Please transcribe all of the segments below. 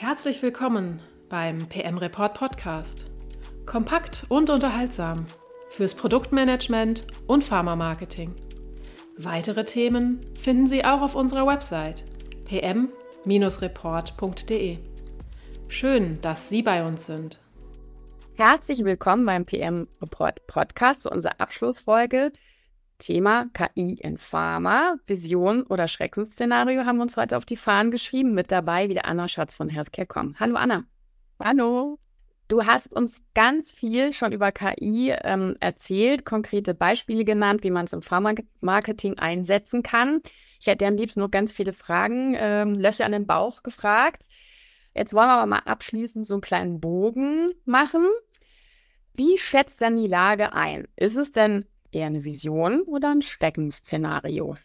Herzlich willkommen beim PM Report Podcast. Kompakt und unterhaltsam fürs Produktmanagement und Pharma-Marketing. Weitere Themen finden Sie auch auf unserer Website pm-report.de. Schön, dass Sie bei uns sind. Herzlich willkommen beim PM Report Podcast zu unserer Abschlussfolge. Thema KI in Pharma, Vision oder Schreckensszenario haben wir uns heute auf die Fahnen geschrieben. Mit dabei wieder Anna Schatz von Healthcare.com. Hallo Anna. Hallo. Du hast uns ganz viel schon über KI ähm, erzählt, konkrete Beispiele genannt, wie man es im Pharma-Marketing einsetzen kann. Ich hätte am liebsten noch ganz viele Fragen, ähm, Löcher an den Bauch gefragt. Jetzt wollen wir aber mal abschließend so einen kleinen Bogen machen. Wie schätzt denn die Lage ein? Ist es denn eher eine Vision oder ein Steckenszenario?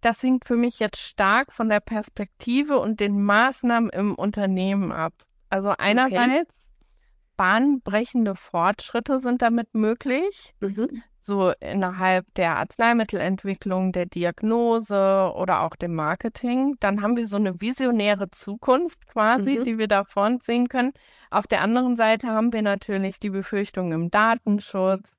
Das hängt für mich jetzt stark von der Perspektive und den Maßnahmen im Unternehmen ab. Also einerseits okay. bahnbrechende Fortschritte sind damit möglich. Mhm so innerhalb der Arzneimittelentwicklung, der Diagnose oder auch dem Marketing. Dann haben wir so eine visionäre Zukunft quasi, mhm. die wir da vorn sehen können. Auf der anderen Seite haben wir natürlich die Befürchtungen im Datenschutz,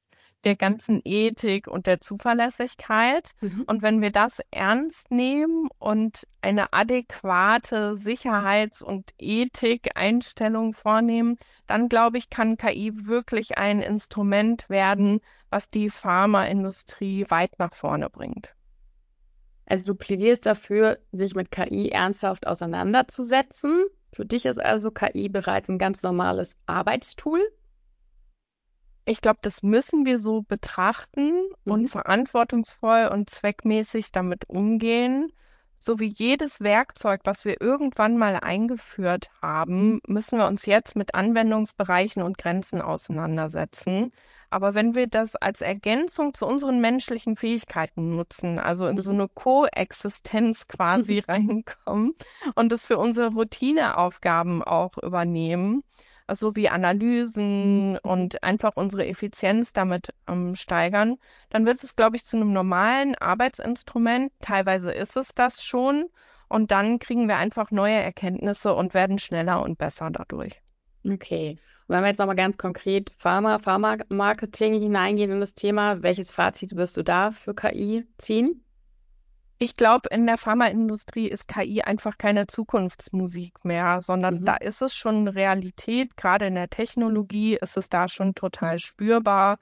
der ganzen Ethik und der Zuverlässigkeit. Mhm. Und wenn wir das ernst nehmen und eine adäquate Sicherheits- und Ethik-Einstellung vornehmen, dann glaube ich, kann KI wirklich ein Instrument werden, was die Pharmaindustrie weit nach vorne bringt. Also du plädierst dafür, sich mit KI ernsthaft auseinanderzusetzen. Für dich ist also KI bereits ein ganz normales Arbeitstool? Ich glaube, das müssen wir so betrachten mhm. und verantwortungsvoll und zweckmäßig damit umgehen. So wie jedes Werkzeug, was wir irgendwann mal eingeführt haben, müssen wir uns jetzt mit Anwendungsbereichen und Grenzen auseinandersetzen. Aber wenn wir das als Ergänzung zu unseren menschlichen Fähigkeiten nutzen, also in so mhm. eine Koexistenz quasi reinkommen und es für unsere Routineaufgaben auch übernehmen, so wie Analysen mhm. und einfach unsere Effizienz damit ähm, steigern, dann wird es, glaube ich, zu einem normalen Arbeitsinstrument. Teilweise ist es das schon. Und dann kriegen wir einfach neue Erkenntnisse und werden schneller und besser dadurch. Okay. Und wenn wir jetzt nochmal ganz konkret Pharma, Pharma-Marketing hineingehen in das Thema, welches Fazit wirst du da für KI ziehen? Ich glaube, in der Pharmaindustrie ist KI einfach keine Zukunftsmusik mehr, sondern mhm. da ist es schon Realität. Gerade in der Technologie ist es da schon total spürbar.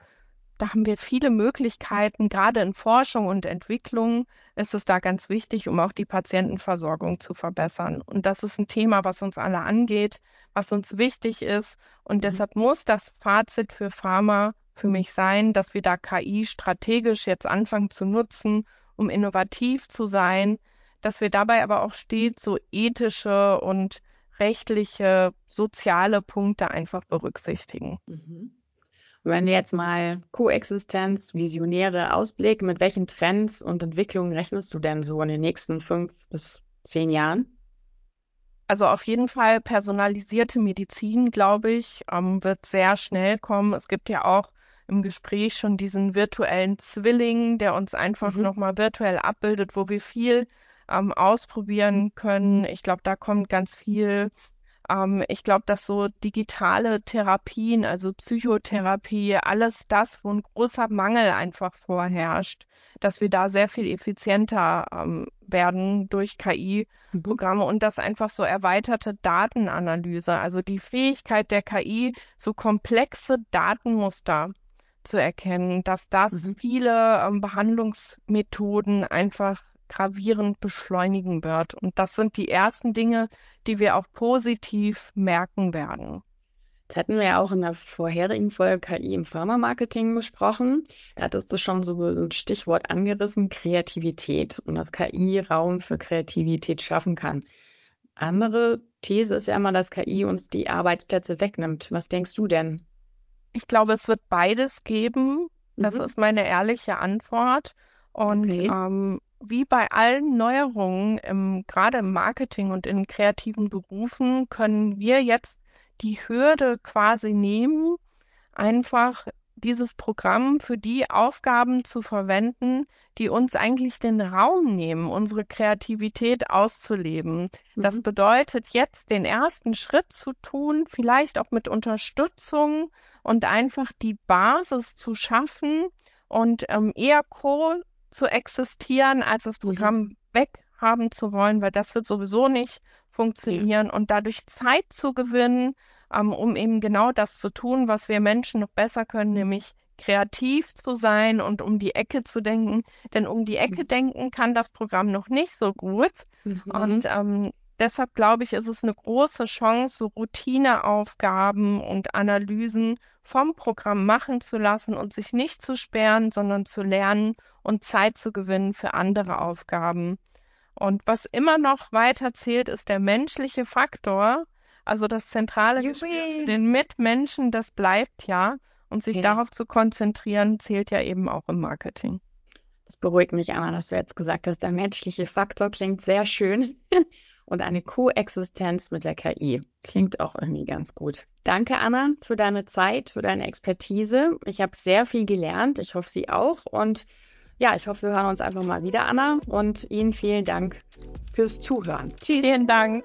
Da haben wir viele Möglichkeiten. Gerade in Forschung und Entwicklung ist es da ganz wichtig, um auch die Patientenversorgung zu verbessern. Und das ist ein Thema, was uns alle angeht, was uns wichtig ist. Und mhm. deshalb muss das Fazit für Pharma für mich sein, dass wir da KI strategisch jetzt anfangen zu nutzen um innovativ zu sein, dass wir dabei aber auch stets so ethische und rechtliche, soziale Punkte einfach berücksichtigen. Mhm. Wenn du jetzt mal Koexistenz, visionäre Ausblick, mit welchen Trends und Entwicklungen rechnest du denn so in den nächsten fünf bis zehn Jahren? Also auf jeden Fall personalisierte Medizin, glaube ich, ähm, wird sehr schnell kommen. Es gibt ja auch im Gespräch schon diesen virtuellen Zwilling, der uns einfach mhm. nochmal virtuell abbildet, wo wir viel ähm, ausprobieren können. Ich glaube, da kommt ganz viel. Ähm, ich glaube, dass so digitale Therapien, also Psychotherapie, alles das, wo ein großer Mangel einfach vorherrscht, dass wir da sehr viel effizienter ähm, werden durch KI-Programme mhm. und das einfach so erweiterte Datenanalyse, also die Fähigkeit der KI, so komplexe Datenmuster zu erkennen, dass das mhm. viele ähm, Behandlungsmethoden einfach gravierend beschleunigen wird. Und das sind die ersten Dinge, die wir auch positiv merken werden. Das hatten wir ja auch in der vorherigen Folge KI im Pharma-Marketing besprochen. Da hattest du schon so ein Stichwort angerissen, Kreativität und dass KI Raum für Kreativität schaffen kann. Andere These ist ja immer, dass KI uns die Arbeitsplätze wegnimmt. Was denkst du denn? Ich glaube, es wird beides geben. Das mhm. ist meine ehrliche Antwort. Und okay. ähm, wie bei allen Neuerungen, im, gerade im Marketing und in kreativen Berufen, können wir jetzt die Hürde quasi nehmen, einfach dieses Programm für die Aufgaben zu verwenden, die uns eigentlich den Raum nehmen, unsere Kreativität auszuleben. Mhm. Das bedeutet jetzt den ersten Schritt zu tun, vielleicht auch mit Unterstützung und einfach die Basis zu schaffen und ähm, eher co zu existieren, als das mhm. Programm mhm. Weghaben zu wollen, weil das wird sowieso nicht funktionieren und dadurch Zeit zu gewinnen, ähm, um eben genau das zu tun, was wir Menschen noch besser können, nämlich kreativ zu sein und um die Ecke zu denken. Denn um die Ecke mhm. denken kann das Programm noch nicht so gut. Mhm. Und ähm, deshalb glaube ich, ist es eine große Chance, so Routineaufgaben und Analysen vom Programm machen zu lassen und sich nicht zu sperren, sondern zu lernen und Zeit zu gewinnen für andere Aufgaben. Und was immer noch weiter zählt, ist der menschliche Faktor. Also das zentrale Gespräch für den Mitmenschen, das bleibt ja. Und sich okay. darauf zu konzentrieren, zählt ja eben auch im Marketing. Das beruhigt mich, Anna, dass du jetzt gesagt hast, der menschliche Faktor klingt sehr schön. Und eine Koexistenz mit der KI klingt auch irgendwie ganz gut. Danke, Anna, für deine Zeit, für deine Expertise. Ich habe sehr viel gelernt. Ich hoffe, Sie auch. Und ja, ich hoffe, wir hören uns einfach mal wieder, Anna. Und Ihnen vielen Dank fürs Zuhören. Tschüss. Vielen Dank.